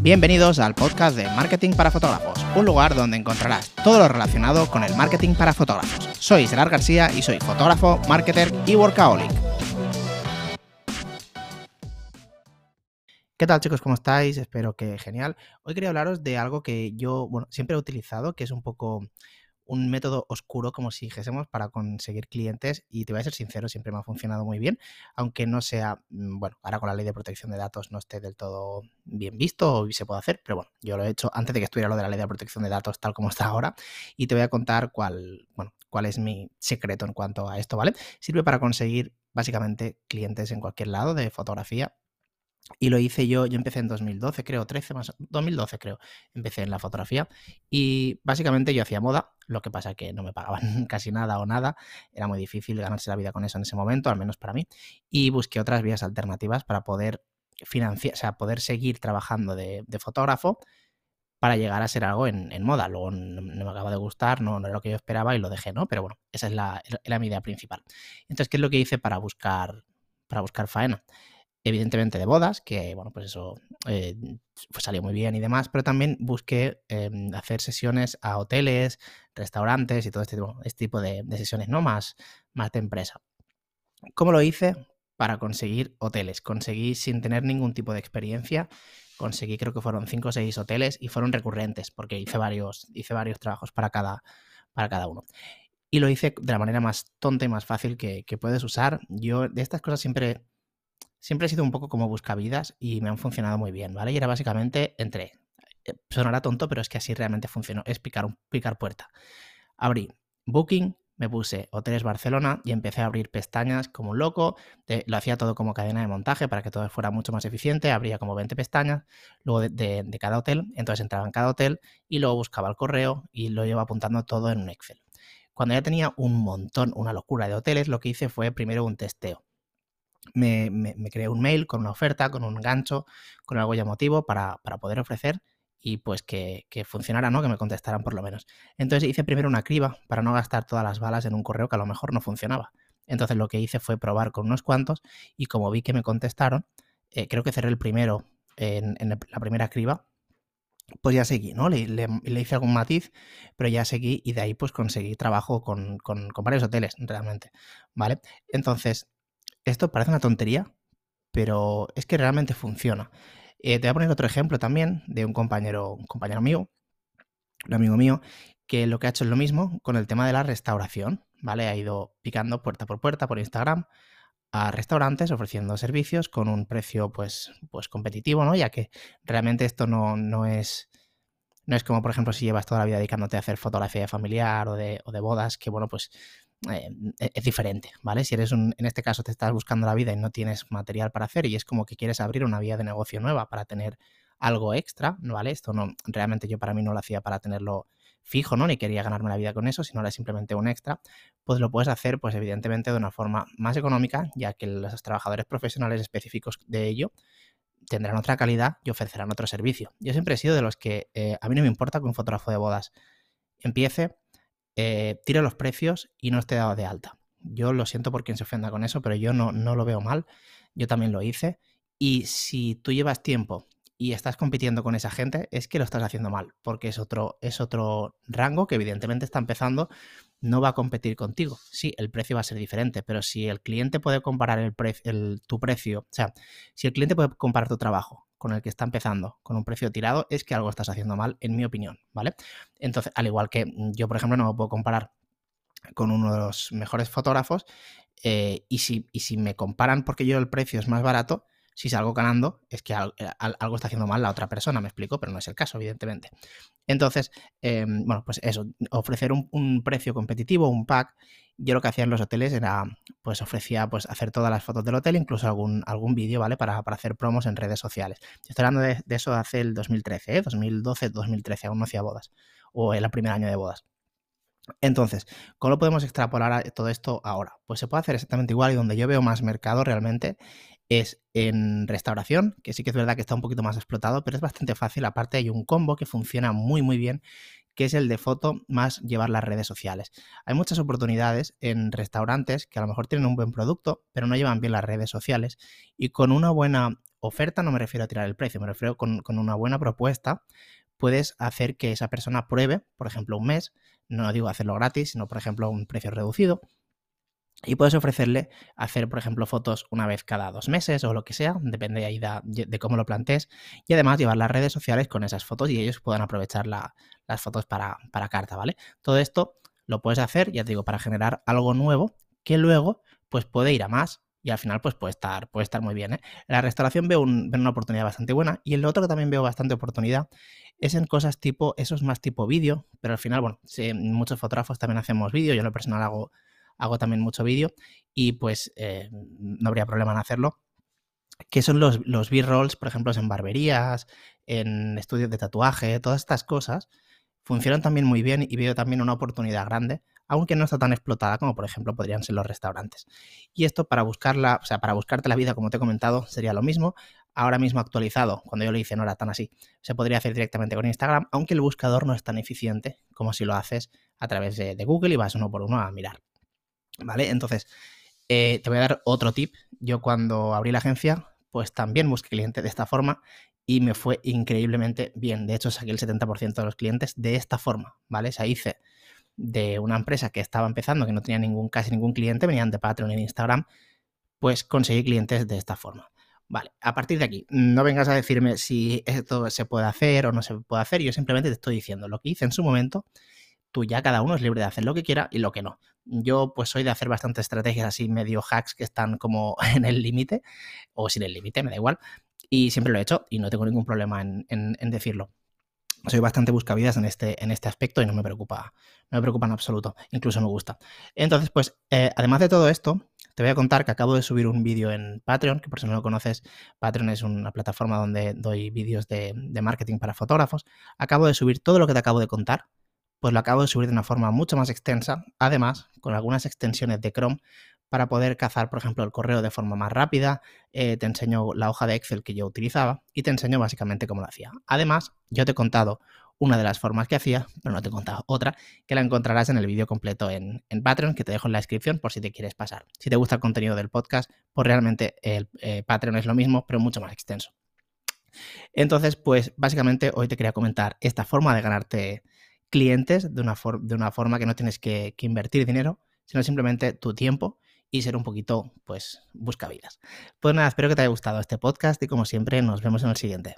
Bienvenidos al podcast de Marketing para Fotógrafos, un lugar donde encontrarás todo lo relacionado con el marketing para fotógrafos. Soy Gerard García y soy fotógrafo, marketer y workaholic. ¿Qué tal chicos? ¿Cómo estáis? Espero que genial. Hoy quería hablaros de algo que yo, bueno, siempre he utilizado, que es un poco un método oscuro, como si dijésemos, para conseguir clientes y te voy a ser sincero, siempre me ha funcionado muy bien, aunque no sea, mm, bueno, ahora con la ley de protección de datos no esté del todo bien visto o se puede hacer, pero bueno, yo lo he hecho antes de que estuviera lo de la ley de protección de datos tal como está ahora y te voy a contar cuál, bueno, cuál es mi secreto en cuanto a esto, ¿vale? Sirve para conseguir básicamente clientes en cualquier lado de fotografía y lo hice yo, yo empecé en 2012, creo, 13 más, 2012 creo, empecé en la fotografía y básicamente yo hacía moda, lo que pasa que no me pagaban casi nada o nada, era muy difícil ganarse la vida con eso en ese momento, al menos para mí, y busqué otras vías alternativas para poder financiar, o sea, poder seguir trabajando de, fotógrafo para llegar a ser algo en, moda. Luego no, me acaba de gustar, no, no, era lo que yo esperaba y lo dejé, ¿no? Pero bueno, esa es la, era mi idea principal. Entonces, ¿qué es lo que hice para buscar, para buscar faena? Evidentemente de bodas, que bueno, pues eso eh, pues salió muy bien y demás, pero también busqué em, hacer sesiones a hoteles, restaurantes y todo este, este tipo de, sesiones, ¿no? Más, más de empresa. ¿Cómo lo hice? Para conseguir hoteles. Conseguí sin tener ningún tipo de experiencia, conseguí creo que fueron 5 o 6 hoteles y fueron recurrentes, porque hice varios, hice varios trabajos para cada, para cada uno. Y lo hice de la manera más tonta y más fácil que puedes usar. Yo de estas cosas siempre siempre he sido un poco como buscavidas y me han funcionado muy bien, ¿vale? Y era básicamente entre, eh, sonará tonto, pero es que así realmente funcionó, es picar, picar puerta. Abrí Booking, me puse Hoteles Barcelona y empecé a abrir pestañas como un loco. lo hacía todo como cadena de montaje para que todo fuera mucho más eficiente. Abría como 20 pestañas luego de, de, cada hotel. Entonces entraba en cada hotel y luego buscaba el correo y lo iba apuntando todo en un Excel. Cuando ya tenía un montón, una locura de hoteles, lo que hice fue primero un testeo me, creé un mail con una oferta, con un gancho, con algo llamativo para, para poder ofrecer y pues que, que, funcionara, ¿no? Que me contestaran por lo menos. Entonces hice primero una criba para no gastar todas las balas en un correo que a lo mejor no funcionaba. Entonces lo que hice fue probar con unos cuantos y como vi que me contestaron, eh, creo que cerré el primero en, la primera criba, pues ya seguí, ¿no? Le, hice algún matiz, pero ya seguí y de ahí pues conseguí trabajo con, con varios hoteles realmente, ¿vale? Entonces esto parece una tontería, pero es que realmente funciona. Eh, te voy a poner otro ejemplo también de un compañero, un compañero mío, un amigo mío, que lo que ha hecho es lo mismo con el tema de la restauración, ¿vale? Ha ido picando puerta por puerta por Instagram a restaurantes ofreciendo servicios con un precio pues, pues competitivo, ¿no? Ya que realmente esto no, no es no es como, por ejemplo, si llevas toda la vida dedicándote a hacer fotografía familiar o de, o de bodas, que bueno, pues eh, e, es diferente, ¿vale? Si eres un, en este caso te estás buscando la vida y no tienes material para hacer y es como que quieres abrir una vía de negocio nueva para tener algo extra, ¿vale? Esto no, realmente yo para mí no lo hacía para tenerlo fijo, ¿no? Ni quería ganarme la vida con eso, sino era simplemente un extra, pues lo puedes hacer, pues evidentemente de una forma más económica, ya que los trabajadores profesionales específicos de ello tendrán otra calidad y ofrecerán otro servicio. Yo siempre he sido de los que eh, a mí no me importa que un fotógrafo de bodas empiece eh, tire los precios y no esté dado de alta. Yo lo siento por quien se ofenda con eso, pero yo no, no lo veo mal. Yo también lo hice. Y si tú llevas tiempo y estás compitiendo con esa gente, es que lo estás haciendo mal, porque es otro, es otro rango que evidentemente está empezando, no va a competir contigo. Sí, el precio va a ser diferente, pero si el cliente puede comparar el, tu precio, o sea, si el cliente puede comparar tu trabajo con el que está empezando con un precio tirado, es que algo estás haciendo mal, en mi opinión, ¿vale? Entonces, al igual que yo, por ejemplo, no me puedo comparar con uno de los mejores fotógrafos, eh, y, si, y si me comparan porque yo el precio es más barato, si salgo ganando, es que eh, algo está haciendo mal la otra persona, me explico, pero no es el caso, evidentemente. Entonces, em, bueno, pues eso, ofrecer un, precio competitivo, un pack, yo lo que hacía en los hoteles era, pues ofrecía pues hacer todas las fotos del hotel, incluso algún, algún vídeo, ¿vale? Para, hacer promos en redes sociales. Estoy hablando de, eso hace el 2013, ¿eh? 2012, 2013, aún no hacía bodas, o el primer año de bodas. Entonces, ¿cómo podemos extrapolar todo esto ahora? Pues se puede hacer exactamente igual y donde yo veo más mercado realmente es en restauración, que sí que es verdad que está un poquito más explotado, pero es bastante fácil. Aparte hay un combo que funciona muy muy bien, que es el de foto más llevar las redes sociales. Hay muchas oportunidades en restaurantes que a lo mejor tienen un buen producto, pero no llevan bien las redes sociales y con una buena oferta no me refiero a tirar el precio, me refiero con, con una buena propuesta, puedes hacer que esa persona pruebe, por ejemplo, un mes, no digo hacerlo gratis, sino por ejemplo un precio reducido, y puedes ofrecerle hacer, por ejemplo, fotos una vez cada dos meses o lo que sea, depende ahí de, cómo lo plantees. Y además llevar las redes sociales con esas fotos y ellos puedan aprovechar las fotos para, para, carta, ¿vale? Todo esto lo puedes hacer, ya te digo, para generar algo nuevo que luego pues puede ir a más y al final pues puede estar, puede estar muy bien. ¿eh? En la restauración veo, una oportunidad bastante buena y el otro que también veo bastante oportunidad es en cosas tipo, eso es más tipo vídeo, pero al final, bueno, muchos fotógrafos también hacemos vídeo, yo en lo personal hago hago también mucho vídeo y pues eh, no habría problema en hacerlo. Que son los, los B-rolls, por ejemplo, en barberías, en estudios de tatuaje, todas estas cosas funcionan también muy bien y veo también una oportunidad grande, aunque no está tan explotada como por ejemplo podrían ser los restaurantes. Y esto para buscarla, o sea, para buscarte la vida, como te he comentado, sería lo mismo. Ahora mismo actualizado, cuando yo lo hice no era tan así. Se podría hacer directamente con Instagram, aunque el buscador no es tan eficiente como si lo haces a través de Google y vas uno por uno a mirar. ¿Vale? Entonces, eh, te voy a dar otro tip. Yo cuando abrí la agencia, pues también busqué cliente de esta forma y me fue increíblemente bien. De hecho, saqué el 70% de los clientes de esta forma, ¿vale? O sea, hice de una empresa que estaba empezando, que no tenía casi ningún cliente, venían de Patreon y de Instagram, pues conseguí clientes de esta forma. Vale, a partir de aquí, no vengas a decirme si esto se puede hacer o no se puede hacer, yo simplemente te estoy diciendo lo que hice en su momento tú ya cada uno es libre de hacer lo que quiera y lo que no. Yo pues soy de hacer bastantes estrategias así medio hacks que están como en el límite o sin el límite, me da igual. Y siempre lo he hecho y no tengo ningún problema en, decirlo. Soy bastante buscavidas en este, en este aspecto y no me preocupa, no me preocupa en absoluto, incluso me gusta. Entonces, pues, eh, además de todo esto, te voy a contar que acabo de subir un vídeo en Patreon, que por si no lo conoces, Patreon es una plataforma donde doy vídeos de, de marketing para fotógrafos. Acabo de subir todo lo que te acabo de contar, pues lo acabo de subir de una forma mucho más extensa, además con algunas extensiones de Chrome para poder cazar, por ejemplo, el correo de forma más rápida, eh, te enseño la hoja de Excel que yo utilizaba y te enseño básicamente cómo lo hacía. Además, yo te he contado una de las formas que hacía, pero no te he contado otra, que la encontrarás en el vídeo completo en, Patreon, que te dejo en la descripción por si te quieres pasar. Si te gusta el contenido del podcast, pues realmente el eh, Patreon es lo mismo, pero mucho más extenso. Entonces, pues básicamente hoy te quería comentar esta forma de ganarte clientes de una, forma que no tienes que, invertir dinero, sino simplemente tu tiempo y ser un poquito, pues, buscavidas. Pues nada, espero que te haya gustado este podcast y como siempre nos vemos en el siguiente.